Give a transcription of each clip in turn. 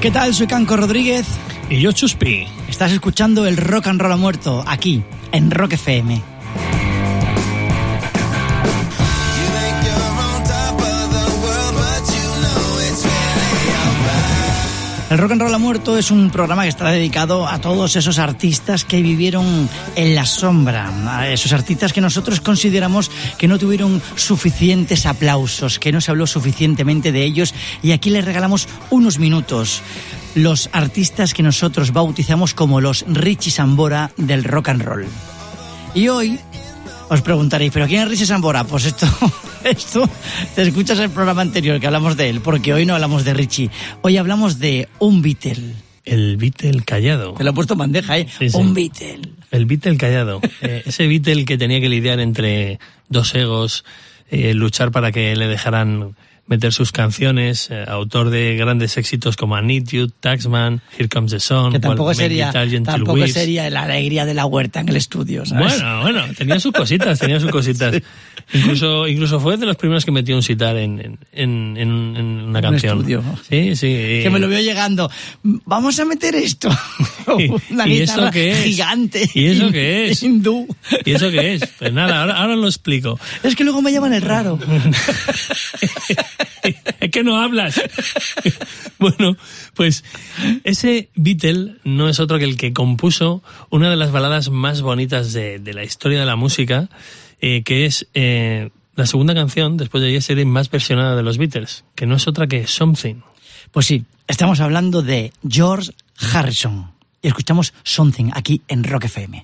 ¿Qué tal? Soy Canco Rodríguez. Y yo Chuspi. Estás escuchando el Rock and Roll a muerto aquí, en Rock FM. El Rock and Roll ha muerto es un programa que está dedicado a todos esos artistas que vivieron en la sombra, a esos artistas que nosotros consideramos que no tuvieron suficientes aplausos, que no se habló suficientemente de ellos y aquí les regalamos unos minutos. Los artistas que nosotros bautizamos como los Richie Sambora del rock and roll. Y hoy os preguntaréis, ¿pero quién es Richie Sambora? Pues esto, esto, te escuchas el programa anterior que hablamos de él, porque hoy no hablamos de Richie. Hoy hablamos de un Beatle. El Beatle callado. Te lo he puesto en bandeja, ¿eh? Sí, sí. Un Beatle. El Beatle callado. Eh, ese Beatle que tenía que lidiar entre dos egos, eh, luchar para que le dejaran meter sus canciones, eh, autor de grandes éxitos como I Need You, Taxman, Here Comes the Sun, Que tampoco sería, tampoco sería la alegría de la huerta en el estudio, ¿sabes? Bueno, bueno, tenía sus cositas, tenía sus cositas. Incluso, incluso fue de los primeros que metió un sitar en, en, en, en- una Un canción. estudio. Sí, sí. Que me lo veo llegando. Vamos a meter esto. Una ¿Y eso qué es? gigante. ¿Y eso qué es? Hindú. ¿Y eso qué es? Pues nada, ahora, ahora lo explico. Es que luego me llaman el raro. que no hablas. bueno, pues ese Beatle no es otro que el que compuso una de las baladas más bonitas de, de la historia de la música, eh, que es eh, la segunda canción, después de Yesterday, más versionada de los Beatles, que no es otra que Something. Pues sí, estamos hablando de George Harrison. Y escuchamos Something aquí en Rock FM.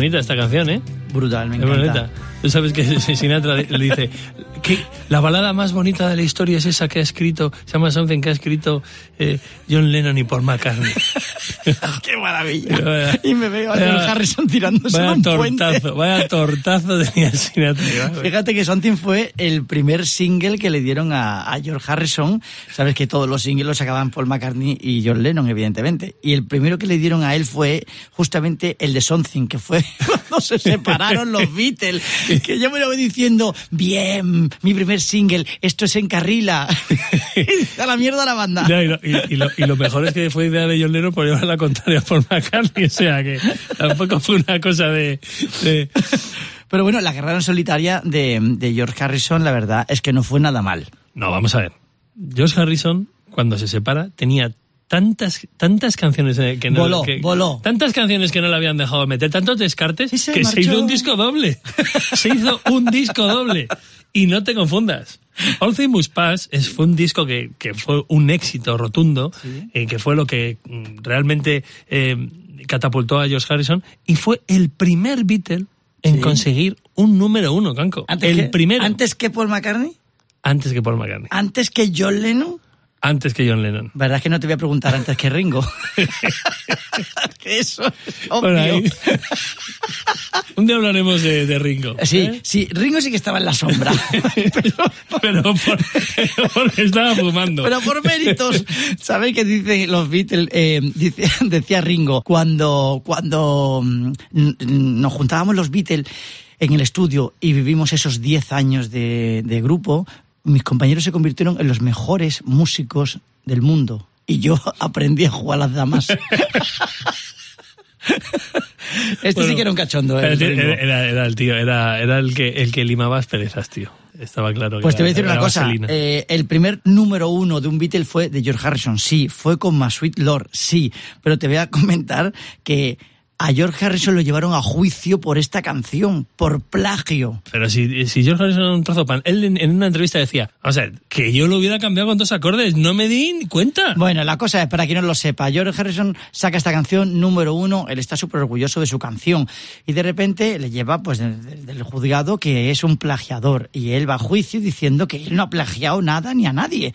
Bonita esta canción, ¿eh? Brutal, me Es encanta. bonita. Tú sabes que Sinatra le dice que la balada más bonita de la historia es esa que ha escrito, se llama Something que ha escrito eh, John Lennon y Paul McCartney. ¡Qué maravilla! Vaya- Y me veo a George Harrison tirándose Vaya un puente. tortazo, vaya tortazo tenía Sinatra. Fíjate que Something fue el primer single que le dieron a, a George Harrison. Sabes que todos los singles los sacaban Paul McCartney y John Lennon, evidentemente. Y el primero que le dieron a él fue justamente el de Something, que fue cuando se separaron los Beatles. Que yo me lo voy diciendo, bien, mi primer single, esto es en Carrila. y a la mierda la banda. Ya, y, lo, y- y lo- y lo mejor es que fue idea de John Lennon por llevar la contraria por McCartney, o sea que tampoco fue una cosa de... de- Pero bueno, la carrera en solitaria de, de George Harrison, la verdad, es que no fue nada mal. No, vamos a ver. George Harrison, cuando se separa, tenía tantas tantas canciones eh, que no Voló, que- voló. tantas canciones que no le habían dejado meter tantos descartes se que se hizo un disco doble se hizo un disco doble y no te confundas All Things Must Pass es, fue un disco que, que fue un éxito rotundo eh, que fue lo que mm, realmente eh, catapultó a George Harrison y fue el primer Beatle en Sí. conseguir un número uno, Canco. Antes el que, primero. Antes que Paul McCartney, antes que Paul McCartney. antes que John Lennon. Antes que John Lennon. ¿Verdad es que no te voy a preguntar antes que Ringo? eso es obvio. ahí. Un día hablaremos de, de Ringo. Sí, ¿eh? sí, Ringo sí que estaba en la sombra. pero, Pero, por- pero porque estaba fumando. pero por méritos. ¿Sabéis qué dicen los Beatles? Eh, dice- decía Ringo, cuando, cuando mm, nos juntábamos los Beatles en el estudio y vivimos esos 10 años de, de grupo, mis compañeros se convirtieron en los mejores músicos del mundo. Y yo aprendí a jugar a las damas. Este Bueno, sí que era un cachondo, ¿eh? Era, el Ringo. era- era el tío, era, era el, que, el que limaba asperezas, tío. Estaba claro que Pues te voy a decir una cosa. eh, el primer número uno de un Beatle fue de George Harrison, sí. Fue con My Sweet Lord, sí. Pero te voy a comentar que a George Harrison lo llevaron a juicio por esta canción, por plagio. Pero si, si George Harrison era un trozo pan, él en, en una entrevista decía, o sea, que yo lo hubiera cambiado con dos acordes, no me di ni cuenta. Bueno, la cosa es, para quien no lo sepa, George Harrison saca esta canción número uno, él está súper orgulloso de su canción y de repente le lleva pues del, juzgado que es un plagiador y él va a juicio diciendo que él no ha plagiado nada ni a nadie.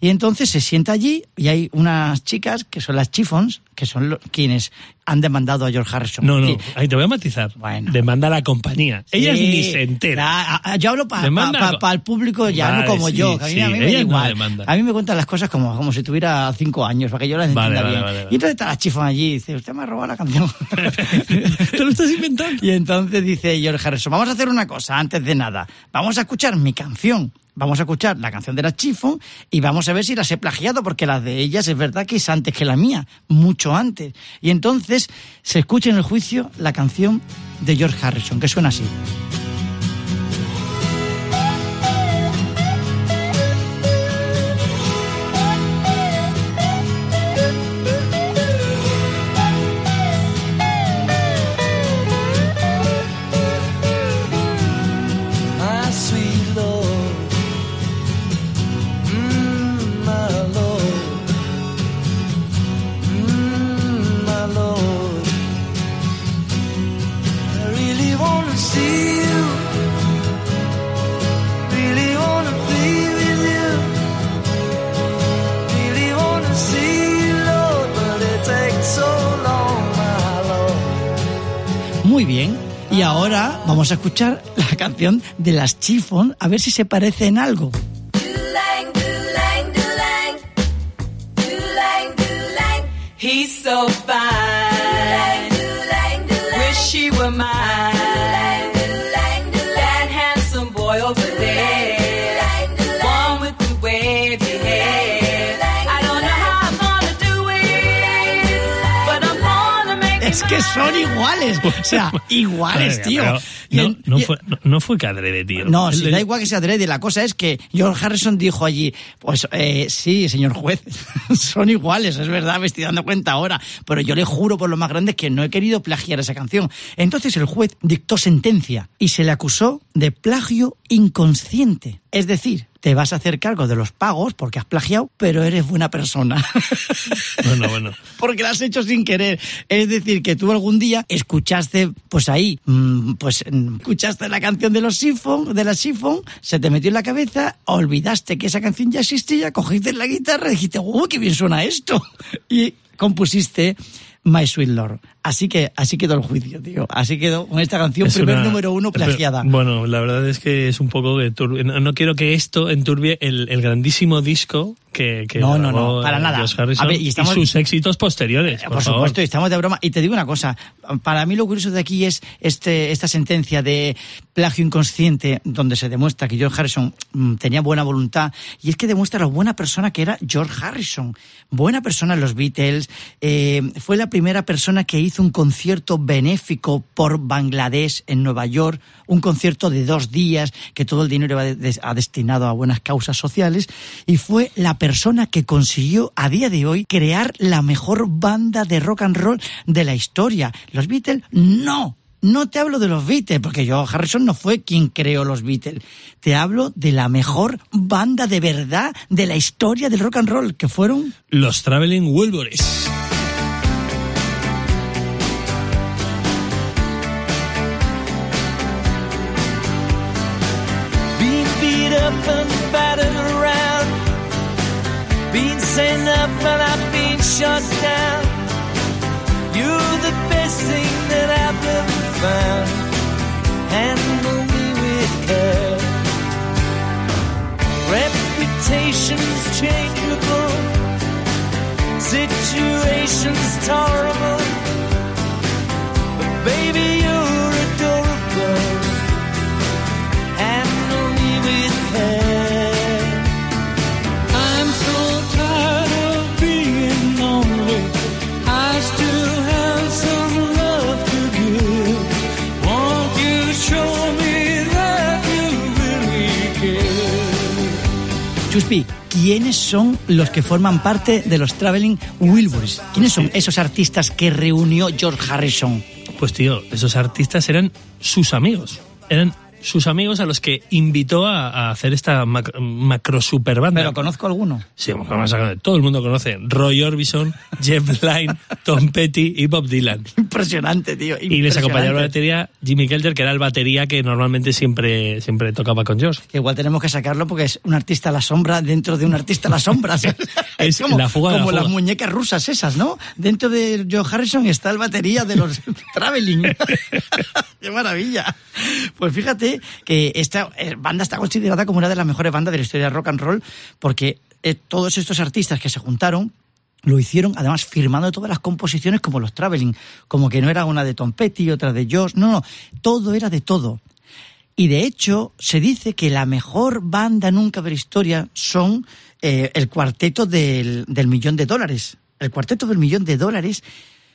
Y entonces se sienta allí y hay unas chicas que son las Chiffons, que son quienes han demandado a George Harrison. No, no, ahí te voy a matizar. Bueno. Demanda a la compañía. Ellas Sí, ni se enteran. la- a- yo hablo para Demanda- el público ya, Vale, no como sí, yo, a mí, a mí me da ellas no igual. a mí me cuentan las cosas como, como si tuviera cinco años, para que yo las entienda vale, bien. vale. Y entonces está la chifón allí y dice, usted me ha robado la canción. Te lo estás inventando. y entonces dice George Harrison, vamos a hacer una cosa antes de nada. Vamos a escuchar mi canción. Vamos a escuchar la canción de la Chiffon y vamos a ver si las he plagiado, porque las de ellas es verdad que es antes que la mía, mucho antes. Y entonces se escucha en el juicio la canción de George Harrison, que suena así. Vamos a escuchar la canción de las Chiffon, a ver si se parece en algo. He's so fine. Wish were mine. That handsome boy over there. Es que son iguales. O sea, iguales, tío. No, no, fue, no, no fue que adrede, tío. No, El- si el- da igual que sea adrede, la cosa es que George Harrison dijo allí, pues eh, sí, señor juez, son iguales, es verdad, me estoy dando cuenta ahora, pero yo le juro por lo más grande que no he querido plagiar esa canción. Entonces el juez dictó sentencia y se le acusó de plagio inconsciente. Es decir, te vas a hacer cargo de los pagos porque has plagiado, pero eres buena persona. Bueno, bueno. porque lo has hecho sin querer. Es decir, que tú algún día escuchaste, pues ahí, mm, pues escuchaste la canción de los Sifon, de la Sifon, se te metió en la cabeza, olvidaste que esa canción ya existía, cogiste la guitarra y dijiste, ¡uh, qué bien suena esto! Y compusiste My Sweet Lord. Así que así quedó el juicio, tío. Así quedó con esta canción, Es primer una- número uno pero, plagiada. bueno, la verdad es que es un poco de. No, no quiero que esto enturbie el, el grandísimo disco que, que No, no, no, para eh, nada. A ver, y estamos- sus éxitos posteriores. Eh, Por, Por, supuesto, y estamos de broma. Y te digo una cosa, para mí lo curioso de aquí es este, esta sentencia de plagio inconsciente, donde se demuestra que George Harrison mm, tenía buena voluntad, y es que demuestra lo buena persona que era George Harrison. Buena persona en los Beatles, eh, fue la primera persona que hizo un concierto benéfico por Bangladesh en Nueva York, un concierto de dos días, que todo el dinero iba de- de- a destinado a buenas causas sociales, y fue la persona que consiguió a día de hoy crear la mejor banda de rock and roll de la historia. Los Beatles, no. No te hablo de los Beatles, porque yo, Harrison no fue quien creó los Beatles. Te hablo de la mejor banda de verdad de la historia del rock and roll, que fueron Los Traveling Wilburys. Up and battered around. Being sent up and I've been shut down. You're the best thing that I've ever found. Handle me with care. Reputation's changeable. Situation's tolerable. ¿Quiénes son los que forman parte de los Traveling Wilburys? ¿Quiénes son esos artistas que reunió George Harrison? Pues tío, esos artistas eran sus amigos. Eran sus amigos a los que invitó a, a hacer esta mac- macro super banda. Pero conozco alguno. Sí, vamos a- todo el mundo conoce. Roy Orbison, Jeff Lynne, Tom Petty y Bob Dylan. Impresionante, tío. Y les acompañaba la batería Jimmy Kelter, que era el batería que normalmente siempre, siempre tocaba con George. Que igual tenemos que sacarlo porque es un artista a la sombra dentro de un artista a la sombra. ¿sabes? Es como, la fuga de la como las fuga. muñecas rusas esas, ¿no? Dentro de Joe Harrison está el batería de los Traveling. ¡Qué maravilla! Pues fíjate que esta eh, banda está considerada como una de las mejores bandas de la historia del rock and roll porque eh, todos estos artistas que se juntaron lo hicieron además firmando todas las composiciones como los Traveling, como que no era una de Tom Petty, otra de Josh, no, no, todo era de todo. Y de hecho, se dice que la mejor banda nunca de la historia son eh, el cuarteto del, del millón de dólares. El cuarteto del millón de dólares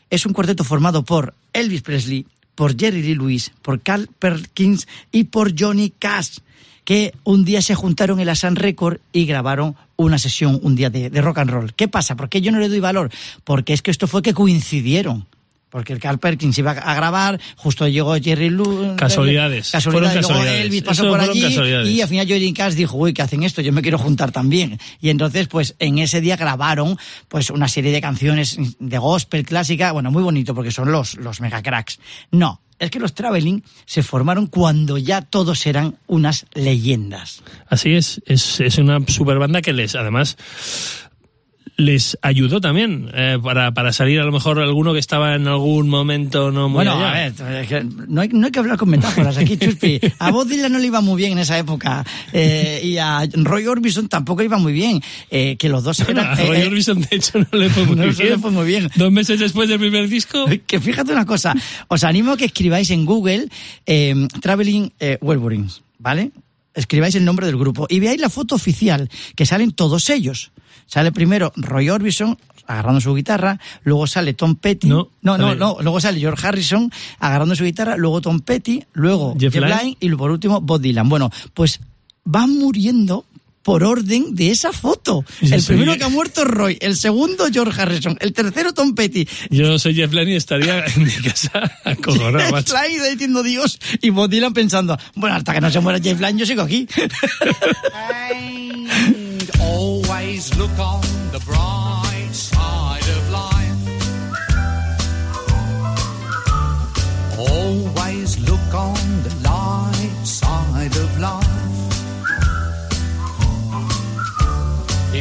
es un cuarteto formado por Elvis Presley, por Jerry Lee Lewis, por Carl Perkins y por Johnny Cash, que un día se juntaron en la Sun Record y grabaron una sesión un día de, de rock and roll. ¿Qué pasa? ¿Por qué yo no le doy valor? Porque es que esto fue que coincidieron. Porque el Carl Perkins iba a grabar, justo llegó Jerry Lewis. Casualidades. Casualidades. Fueron luego casualidades. Elvis pasó Eso por fueron allí casualidades. y al final Johnny Cash dijo, uy, que hacen esto? Yo me quiero juntar también. Y entonces, pues, en ese día grabaron, pues, una serie de canciones de gospel clásica, bueno, muy bonito porque son los, los mega cracks. No, es que los Traveling se formaron cuando ya todos eran unas leyendas. Así es, es, es una super banda que les, además, les ayudó también eh, para, para salir a lo mejor alguno que estaba en algún momento no muy Bueno, allá. a ver, es que no hay, no hay que hablar con metáforas aquí, Chuspi. A Bob Dylan no le iba muy bien en esa época. eh, y a Roy Orbison tampoco iba muy bien. eh, que los dos Bueno, eran... a Roy eh, eh, Orbison, de hecho, no le fue muy No bien. le fue muy bien. Dos meses después del primer disco. Que fíjate una cosa, os animo a que escribáis en Google eh, Traveling eh, Wolverines, ¿vale? Escribáis el nombre del grupo y veáis la foto oficial, que salen todos ellos. Sale primero Roy Orbison agarrando su guitarra, luego sale Tom Petty, No, no, no, no, luego sale George Harrison agarrando su guitarra, luego Tom Petty, luego Jeff Jeff. Lynne y por último Bob Dylan. Bueno, pues van muriendo por orden de esa foto. Yo el soy- primero que ha muerto es Roy, el segundo George Harrison, el tercero Tom Petty, Yo soy Jeff Lynne y estaría en mi casa acojonado. Jeff Lynne diciendo Dios y Bob Dylan pensando, bueno, hasta que no se muera Jeff Lynne yo sigo aquí. Always look on the bright side of life. Always look on the light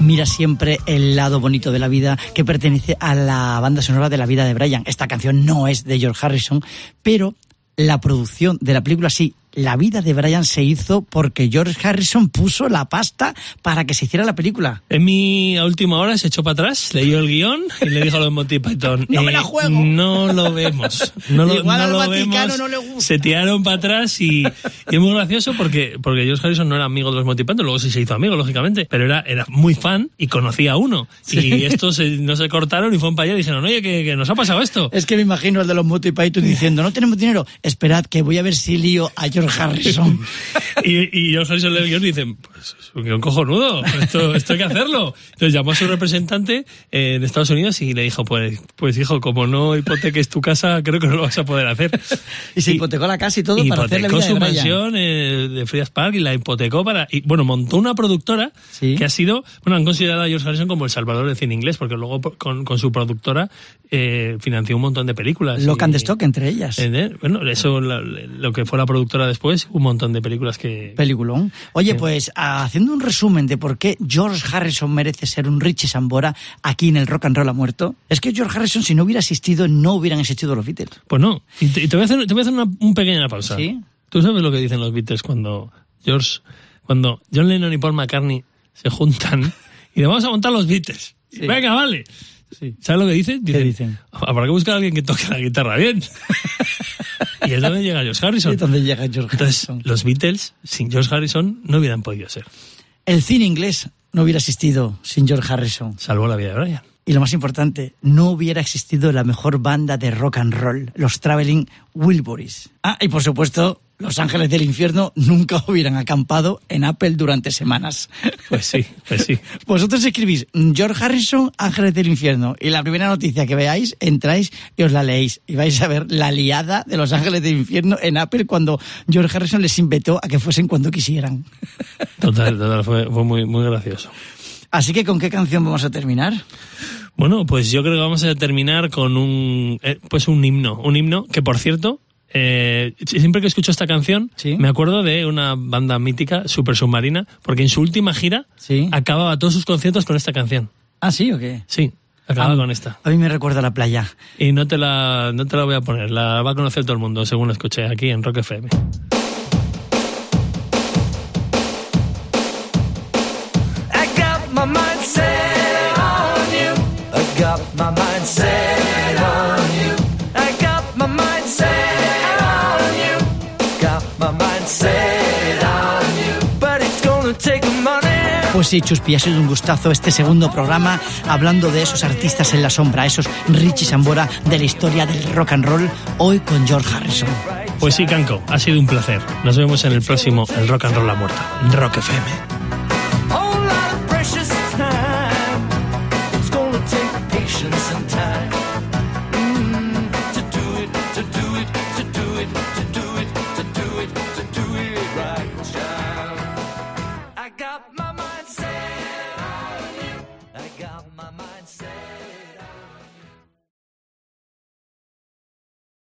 Mira siempre el lado bonito de la vida que pertenece a la banda sonora de la vida de Brian. Esta canción no es de George Harrison, pero la producción de la película sí. La vida de Brian se hizo porque George Harrison puso la pasta para que se hiciera la película. En mi última hora se echó para atrás, leyó el guion y le dijo a los Monty Python: No me la juego. No lo vemos. No lo, Igual no al lo Vaticano vemos. no le gusta. Se tiraron para atrás y, y es muy gracioso porque, porque George Harrison no era amigo de los Monty Python, luego sí se hizo amigo, lógicamente, pero era, era muy fan y conocía a uno. Y estos se- no se cortaron y fueron para allá y dijeron: Oye, que, que nos ha pasado esto. Es que me imagino el de los Monty Python diciendo, no tenemos dinero, esperad que voy a ver si lío a George Harrison. Y, y George Harrison lee el guion y dicen, pues es un guion cojonudo, esto, esto hay que hacerlo. Entonces llamó a su representante eh, en Estados Unidos y le dijo, pues, pues hijo, como no hipoteques tu casa, creo que no lo vas a poder hacer. Y se hipotecó la casa y todo para hacer la vida su de mansión eh, de Frias Park y la hipotecó para... Y, bueno, montó una productora Sí. que ha sido... Bueno, han considerado a George Harrison como el salvador del cine inglés, porque luego con, con su productora eh, financió un montón de películas. Y- and Stock entre ellas. Bueno, eso, la- lo que fue la productora después, un montón de películas que... Peliculón. Oye, pues haciendo un resumen de por qué George Harrison merece ser un Richie Sambora aquí en el Rock and Roll ha muerto, es que George Harrison si no hubiera existido no hubieran existido los Beatles. Pues no. Y te, y te voy a hacer, te voy a hacer una un pequeña pausa. ¿Sí? ¿Tú sabes lo que dicen los Beatles cuando George, cuando John Lennon y Paul McCartney se juntan y le vamos a montar los Beatles. Sí. Venga, vale. Sí. ¿Sabes lo que dicen? ¿Qué dicen? Habrá que buscar a alguien que toque la guitarra bien. y es donde llega George Harrison. ¿Y dónde llega George Entonces, Harrison? los Beatles, sin George Harrison, no hubieran podido ser. El cine inglés no hubiera existido sin George Harrison. Salvó la vida de Brian. Y lo más importante, no hubiera existido la mejor banda de rock and roll, los Traveling Wilburys. Ah, y por supuesto, los Ángeles del Infierno nunca hubieran acampado en Apple durante semanas. Pues sí, pues sí. Vosotros escribís George Harrison, Ángeles del Infierno, y la primera noticia que veáis, entráis y os la leéis. Y vais a ver la liada de los Ángeles del Infierno en Apple cuando George Harrison les invitó a que fuesen cuando quisieran. Total, total, fue, fue muy, muy gracioso. Así que, ¿con qué canción vamos a terminar? Bueno, pues yo creo que vamos a terminar con un, eh, pues un himno. Un himno que, por cierto, eh, siempre que escucho esta canción, Sí. me acuerdo de una banda mítica, Super Submarina, porque en su última gira Sí. acababa todos sus conciertos con esta canción. ¿Ah, sí o qué? Sí, acababa Ah, con esta. A mí me recuerda a la playa. Y no te, la, no te la voy a poner, la va a conocer todo el mundo, según lo escuché aquí en Rock FM. Pues sí, Chuspi, ha sido un gustazo este segundo programa hablando de esos artistas en la sombra, esos Richie Sambora de la historia del rock and roll, hoy con George Harrison. Pues sí, Canco, ha sido un placer. Nos vemos en el próximo El Rock and Roll La Muerta, Rock FM.